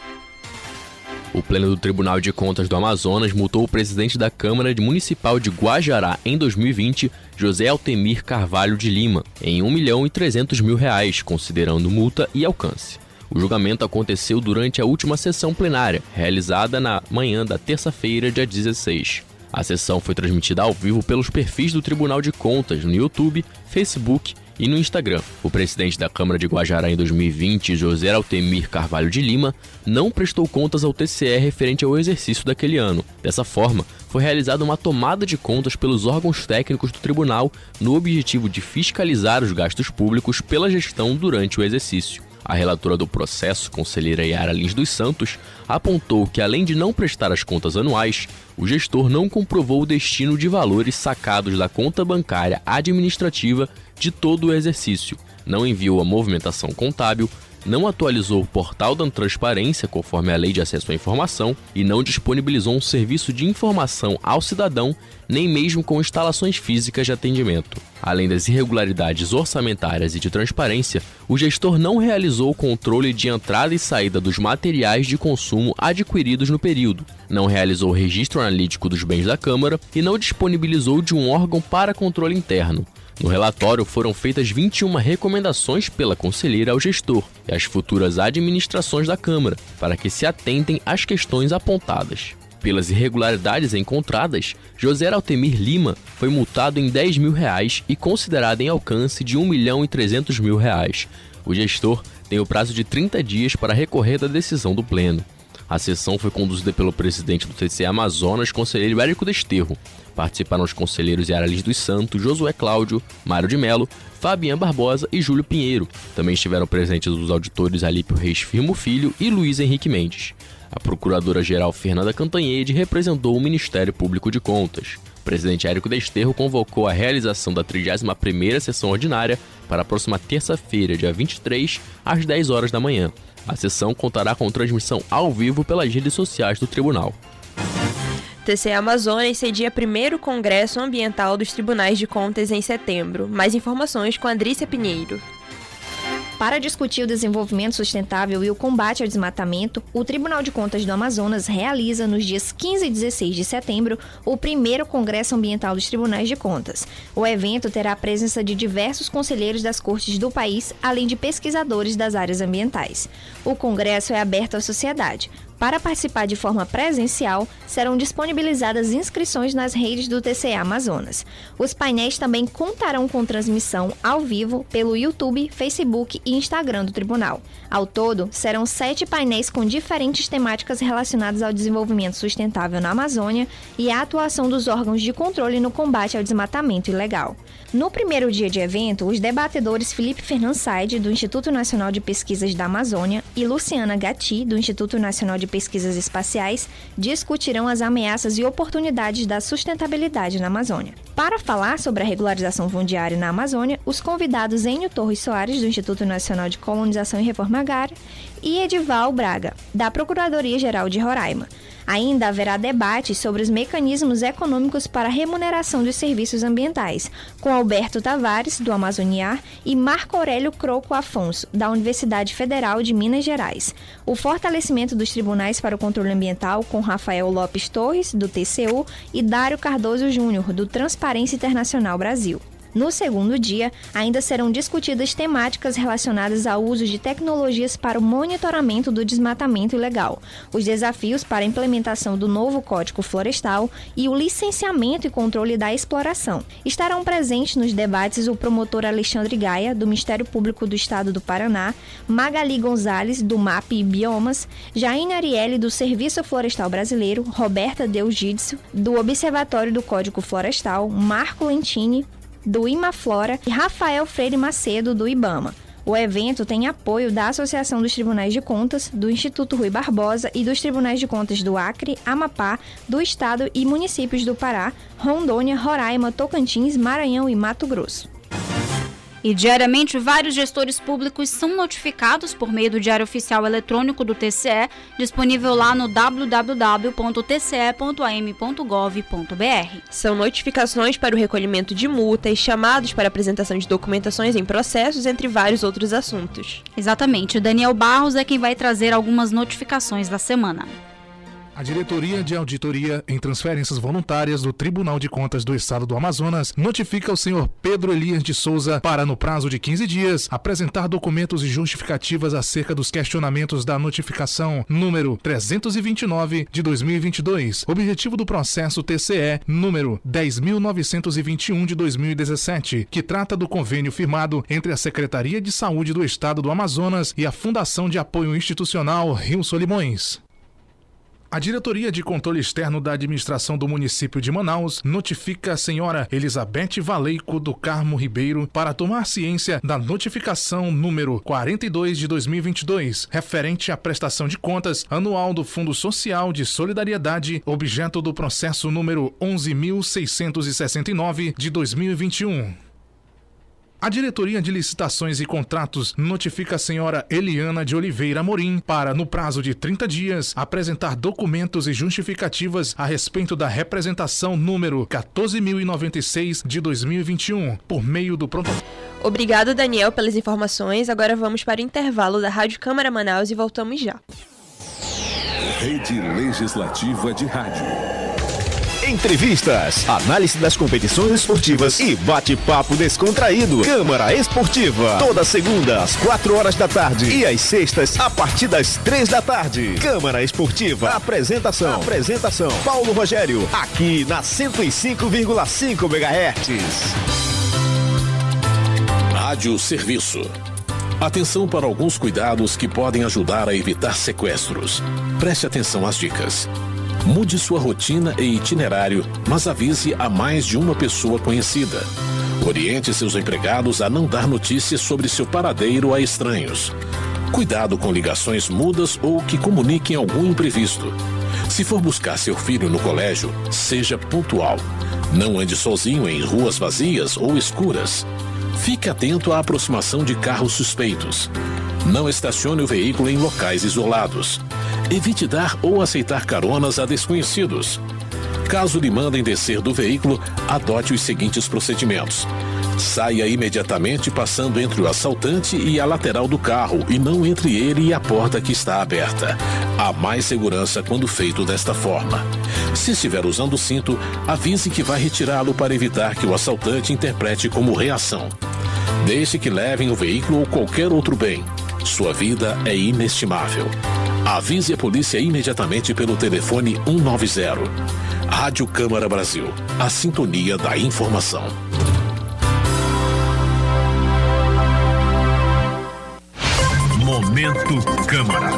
O Pleno do Tribunal de Contas do Amazonas multou o presidente da Câmara Municipal de Guajará em 2020, José Altemir Carvalho de Lima, em 1 milhão e 300 mil reais, considerando multa e alcance. O julgamento aconteceu durante a última sessão plenária, realizada na manhã da terça-feira, dia 16. A sessão foi transmitida ao vivo pelos perfis do Tribunal de Contas no YouTube, Facebook e no Instagram. O presidente da Câmara de Guajará em 2020, José Altemir Carvalho de Lima, não prestou contas ao TCE referente ao exercício daquele ano. Dessa forma, foi realizada uma tomada de contas pelos órgãos técnicos do tribunal no objetivo de fiscalizar os gastos públicos pela gestão durante o exercício. A relatora do processo, conselheira Yara Lins dos Santos, apontou que, além de não prestar as contas anuais, o gestor não comprovou o destino de valores sacados da conta bancária administrativa de todo o exercício, não enviou a movimentação contábil, não atualizou o portal da transparência conforme a Lei de Acesso à Informação e não disponibilizou um serviço de informação ao cidadão, nem mesmo com instalações físicas de atendimento. Além das irregularidades orçamentárias e de transparência, o gestor não realizou o controle de entrada e saída dos materiais de consumo adquiridos no período, não realizou o registro analítico dos bens da Câmara e não disponibilizou de um órgão para controle interno. No relatório foram feitas 21 recomendações pela conselheira ao gestor e às futuras administrações da Câmara para que se atentem às questões apontadas. Pelas irregularidades encontradas, José Altemir Lima foi multado em 10 mil reais e considerado em alcance de 1 milhão e 300 mil reais. O gestor tem o prazo de 30 dias para recorrer da decisão do Pleno. A sessão foi conduzida pelo presidente do TCE Amazonas, conselheiro Érico Desterro. Participaram os conselheiros Yara Liz dos Santos, Josué Cláudio, Mário de Melo, Fabian Barbosa e Júlio Pinheiro. Também estiveram presentes os auditores Alípio Reis Firmo Filho e Luiz Henrique Mendes. A procuradora-geral Fernanda Cantanhede representou o Ministério Público de Contas. O presidente Érico Desterro convocou a realização da 31ª sessão ordinária para a próxima terça-feira, dia 23, às 10 horas da manhã. A sessão contará com transmissão ao vivo pelas redes sociais do tribunal. TCE Amazonas cedia primeiro Congresso Ambiental dos Tribunais de Contas em setembro. Mais informações com Andrícia Pinheiro. Para discutir o desenvolvimento sustentável e o combate ao desmatamento, o Tribunal de Contas do Amazonas realiza nos dias 15 e 16 de setembro o primeiro Congresso Ambiental dos Tribunais de Contas. O evento terá a presença de diversos conselheiros das cortes do país, além de pesquisadores das áreas ambientais. O congresso é aberto à sociedade. Para participar de forma presencial, serão disponibilizadas inscrições nas redes do TCE Amazonas. Os painéis também contarão com transmissão ao vivo pelo YouTube, Facebook e Instagram do tribunal. Ao todo, serão sete painéis com diferentes temáticas relacionadas ao desenvolvimento sustentável na Amazônia e à atuação dos órgãos de controle no combate ao desmatamento ilegal. No primeiro dia de evento, os debatedores Felipe Fernandes do Instituto Nacional de Pesquisas da Amazônia, e Luciana Gatti, do Instituto Nacional de Pesquisas Espaciais, discutirão as ameaças e oportunidades da sustentabilidade na Amazônia. Para falar sobre a regularização fundiária na Amazônia, os convidados Enio Torres Soares, do Instituto Nacional de Colonização e Reforma Agrária, e Edival Braga, da Procuradoria-Geral de Roraima. Ainda haverá debate sobre os mecanismos econômicos para a remuneração dos serviços ambientais, com Alberto Tavares, do Amazoniar, e Marco Aurélio Croco Afonso, da Universidade Federal de Minas Gerais. O fortalecimento dos tribunais para o controle ambiental, com Rafael Lopes Torres, do TCU, e Dário Cardoso Júnior, do Transparência Internacional Brasil. No segundo dia, ainda serão discutidas temáticas relacionadas ao uso de tecnologias para o monitoramento do desmatamento ilegal, os desafios para a implementação do novo Código Florestal e o licenciamento e controle da exploração. Estarão presentes nos debates o promotor Alexandre Gaia, do Ministério Público do Estado do Paraná, Magali Gonzalez, do MAP e Biomas, Jaine Arielle, do Serviço Florestal Brasileiro, Roberta Deugídio, do Observatório do Código Florestal, Marco Lentini, do Imaflora e Rafael Freire Macedo, do IBAMA. O evento tem apoio da Associação dos Tribunais de Contas, do Instituto Rui Barbosa e dos Tribunais de Contas do Acre, Amapá, do Estado e municípios do Pará, Rondônia, Roraima, Tocantins, Maranhão e Mato Grosso. E diariamente, vários gestores públicos são notificados por meio do Diário Oficial Eletrônico do TCE, disponível lá no www.tce.am.gov.br. São notificações para o recolhimento de multas, chamados para apresentação de documentações em processos, entre vários outros assuntos. Exatamente. O Daniel Barros é quem vai trazer algumas notificações da semana. A Diretoria de Auditoria em Transferências Voluntárias do Tribunal de Contas do Estado do Amazonas notifica o senhor Pedro Elias de Souza para, no prazo de 15 dias, apresentar documentos e justificativas acerca dos questionamentos da notificação número 329 de 2022, objetivo do processo TCE número 10.921 de 2017, que trata do convênio firmado entre a Secretaria de Saúde do Estado do Amazonas e a Fundação de Apoio Institucional Rio Solimões. A Diretoria de Controle Externo da Administração do Município de Manaus notifica a senhora Elizabeth Valeico do Carmo Ribeiro para tomar ciência da notificação número 42 de 2022, referente à prestação de contas anual do Fundo Social de Solidariedade, objeto do processo número 11.669 de 2021. A Diretoria de Licitações e Contratos notifica a senhora Eliana de Oliveira Morim para, no prazo de 30 dias, apresentar documentos e justificativas a respeito da representação número 14.096 de 2021, por meio do protocolo. Obrigado, Daniel, pelas informações. Agora vamos para o intervalo da Rádio Câmara Manaus e voltamos já. Rede Legislativa de Rádio. Entrevistas, análise das competições esportivas e bate-papo descontraído. Câmara Esportiva, toda segunda às 4 horas da tarde e às sextas a partir das 3 da tarde. Câmara Esportiva, apresentação, apresentação Paulo Rogério, aqui na 105,5 MHz. Rádio Serviço. Atenção para alguns cuidados que podem ajudar a evitar sequestros. Preste atenção às dicas. Mude sua rotina e itinerário, mas avise a mais de uma pessoa conhecida. Oriente seus empregados a não dar notícias sobre seu paradeiro a estranhos. Cuidado com ligações mudas ou que comuniquem algum imprevisto. Se for buscar seu filho no colégio, seja pontual. Não ande sozinho em ruas vazias ou escuras. Fique atento à aproximação de carros suspeitos. Não estacione o veículo em locais isolados. Evite dar ou aceitar caronas a desconhecidos. Caso lhe mandem descer do veículo, adote os seguintes procedimentos. Saia imediatamente passando entre o assaltante e a lateral do carro e não entre ele e a porta que está aberta. Há mais segurança quando feito desta forma. Se estiver usando o cinto, avise que vai retirá-lo para evitar que o assaltante interprete como reação. Deixe que levem o veículo ou qualquer outro bem. Sua vida é inestimável. Avise a polícia imediatamente pelo telefone 190. Rádio Câmara Brasil. A sintonia da informação. Momento Câmara.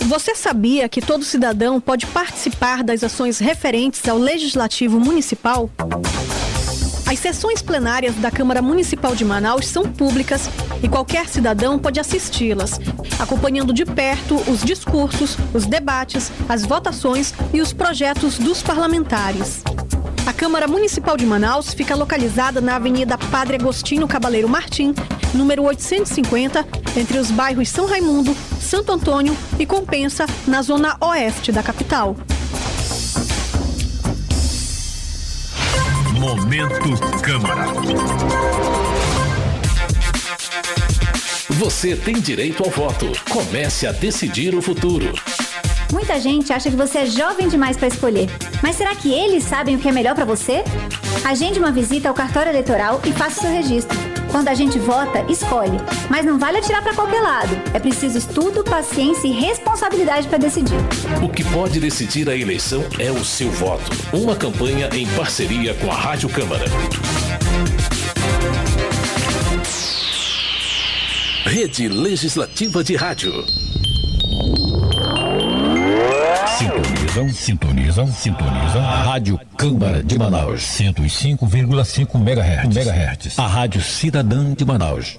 Você sabia que todo cidadão pode participar das ações referentes ao Legislativo Municipal? As sessões plenárias da Câmara Municipal de Manaus são públicas e qualquer cidadão pode assisti-las, acompanhando de perto os discursos, os debates, as votações e os projetos dos parlamentares. A Câmara Municipal de Manaus fica localizada na Avenida Padre Agostinho Cabaleiro Martim, número 850, entre os bairros São Raimundo, Santo Antônio e Compensa, na zona oeste da capital. Momento Câmara. Você tem direito ao voto. Comece a decidir o futuro. Muita gente acha que você é jovem demais para escolher. Mas será que eles sabem o que é melhor para você? Agende uma visita ao cartório eleitoral e faça seu registro. Quando a gente vota, escolhe. Mas não vale atirar para qualquer lado. É preciso estudo, paciência e responsabilidade para decidir. O que pode decidir a eleição é o seu voto. Uma campanha em parceria com a Rádio Câmara. Rede Legislativa de Rádio. Sintonizam, sintonizam, sintonizam. Rádio Câmara de Manaus, 105,5 MHz. MHz. A Rádio Cidadã de Manaus.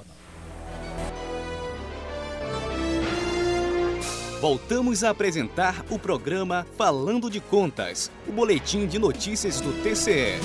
Voltamos a apresentar o programa Falando de Contas, o boletim de notícias do TCE.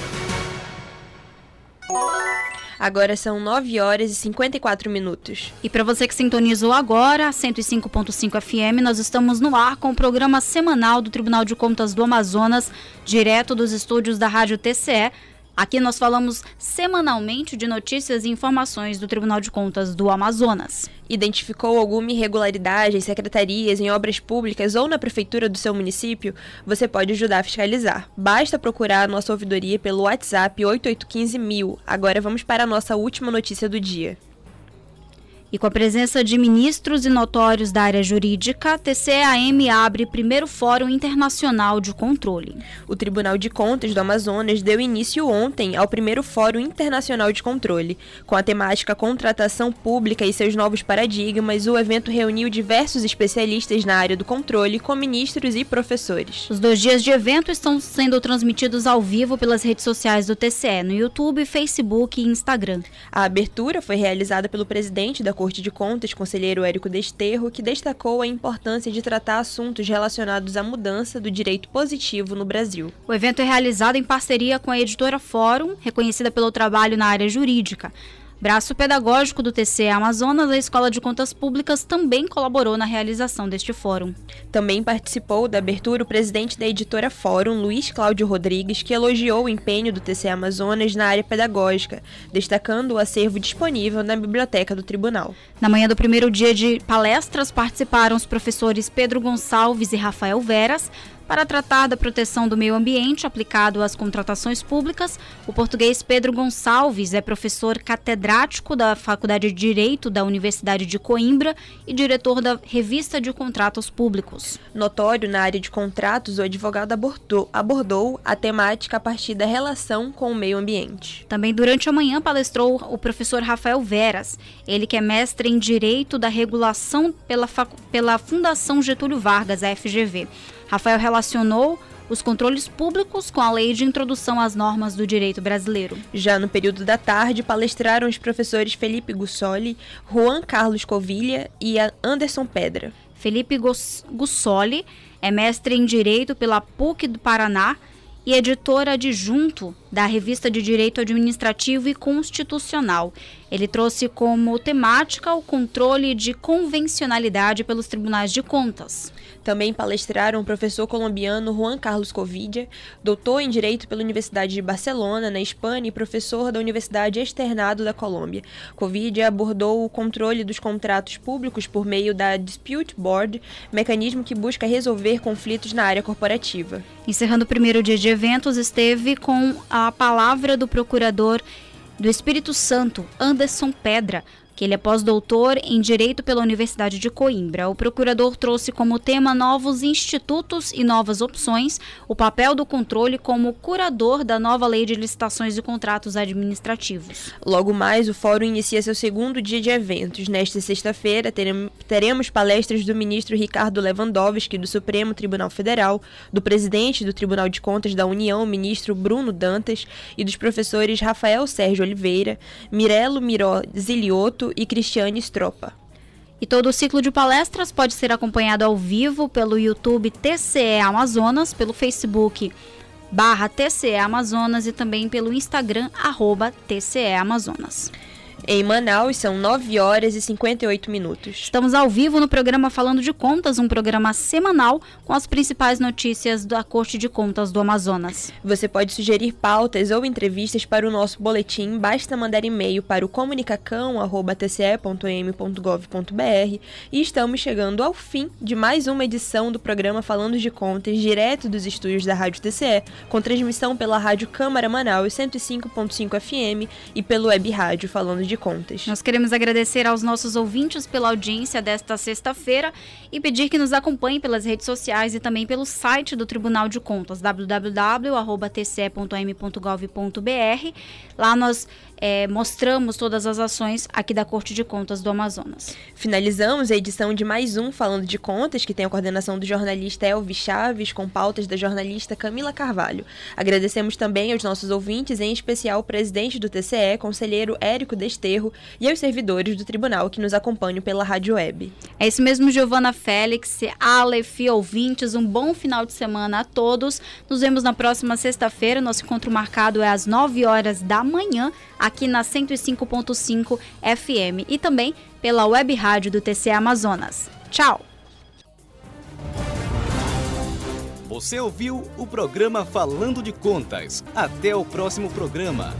Agora são 9 horas e 54 minutos. E para você que sintonizou agora, 105.5 FM, nós estamos no ar com o programa semanal do Tribunal de Contas do Amazonas, direto dos estúdios da Rádio TCE. Aqui nós falamos semanalmente de notícias e informações do Tribunal de Contas do Amazonas. Identificou alguma irregularidade em secretarias, em obras públicas ou na prefeitura do seu município? Você pode ajudar a fiscalizar. Basta procurar a nossa ouvidoria pelo WhatsApp 8815000. Agora vamos para a nossa última notícia do dia. E com a presença de ministros e notórios da área jurídica, a TCAM abre primeiro Fórum Internacional de Controle. O Tribunal de Contas do Amazonas deu início ontem ao primeiro Fórum Internacional de Controle. Com a temática Contratação Pública e seus novos paradigmas, o evento reuniu diversos especialistas na área do controle, com ministros e professores. Os dois dias de evento estão sendo transmitidos ao vivo pelas redes sociais do TCE, no YouTube, Facebook e Instagram. A abertura foi realizada pelo presidente da Corte de Contas, conselheiro Érico Desterro, que destacou a importância de tratar assuntos relacionados à mudança do direito positivo no Brasil. O evento é realizado em parceria com a editora Fórum, reconhecida pelo trabalho na área jurídica. Braço pedagógico do TCE Amazonas, a Escola de Contas Públicas também colaborou na realização deste fórum. Também participou da abertura o presidente da editora Fórum, Luiz Cláudio Rodrigues, que elogiou o empenho do TCE Amazonas na área pedagógica, destacando o acervo disponível na biblioteca do tribunal. Na manhã do primeiro dia de palestras participaram os professores Pedro Gonçalves e Rafael Veras, para tratar da proteção do meio ambiente aplicado às contratações públicas, o português Pedro Gonçalves é professor catedrático da Faculdade de Direito da Universidade de Coimbra e diretor da Revista de Contratos Públicos. Notório na área de contratos, o advogado abordou, abordou a temática a partir da relação com o meio ambiente. Também durante a manhã palestrou o professor Rafael Veras, ele que é mestre em Direito da Regulação pela, pela Fundação Getúlio Vargas, a FGV. Rafael relacionou os controles públicos com a lei de introdução às normas do direito brasileiro. Já no período da tarde, palestraram os professores Felipe Gussoli, Juan Carlos Covilha e Anderson Pedra. Felipe Gussoli é mestre em Direito pela PUC do Paraná e editor adjunto da Revista de Direito Administrativo e Constitucional. Ele trouxe como temática o controle de convencionalidade pelos tribunais de contas. Também palestraram o professor colombiano Juan Carlos Covidia, doutor em Direito pela Universidade de Barcelona, na Espanha, e professor da Universidade Externado da Colômbia. Covidia abordou o controle dos contratos públicos por meio da Dispute Board, mecanismo que busca resolver conflitos na área corporativa. Encerrando o primeiro dia de eventos, esteve com a palavra do procurador do Espírito Santo, Anderson Pedra, que ele é pós-doutor em Direito pela Universidade de Coimbra. O procurador trouxe como tema novos institutos e novas opções, o papel do controle como curador da nova lei de licitações e contratos administrativos. Logo mais, o fórum inicia seu segundo dia de eventos. Nesta sexta-feira, teremos palestras do ministro Ricardo Lewandowski, do Supremo Tribunal Federal, do presidente do Tribunal de Contas da União, ministro Bruno Dantas, e dos professores Rafael Sérgio Oliveira, Mirelo Miró Zilioto, e Cristiane Stropa. E todo o ciclo de palestras pode ser acompanhado ao vivo pelo YouTube TCE Amazonas, pelo Facebook barra TCE Amazonas e também pelo Instagram arroba TCE Amazonas. Em Manaus, são 9 horas e 58 minutos. Estamos ao vivo no programa Falando de Contas, um programa semanal com as principais notícias da Corte de Contas do Amazonas. Você pode sugerir pautas ou entrevistas para o nosso boletim, basta mandar e-mail para o comunicacão.tce.m.gov.br e estamos chegando ao fim de mais uma edição do programa Falando de Contas, direto dos estúdios da Rádio TCE, com transmissão pela Rádio Câmara Manaus 105.5 FM e pelo Web Rádio Falando de Contas. Nós queremos agradecer aos nossos ouvintes pela audiência desta sexta-feira e pedir que nos acompanhem pelas redes sociais e também pelo site do Tribunal de Contas, www.tce.m.gov.br. Lá nós é, mostramos todas as ações aqui da Corte de Contas do Amazonas. Finalizamos a edição de mais um Falando de Contas, que tem a coordenação do jornalista Elvis Chaves, com pautas da jornalista Camila Carvalho. Agradecemos também aos nossos ouvintes, em especial o presidente do TCE, conselheiro Érico Desterro, e aos servidores do tribunal que nos acompanham pela rádio web. É isso mesmo, Giovana Félix, Aleph, ouvintes, um bom final de semana a todos. Nos vemos na próxima sexta-feira. Nosso encontro marcado é às 9 horas da manhã aqui na 105.5 FM e também pela web rádio do TC Amazonas. Tchau! Você ouviu o programa Falando de Contas. Até o próximo programa.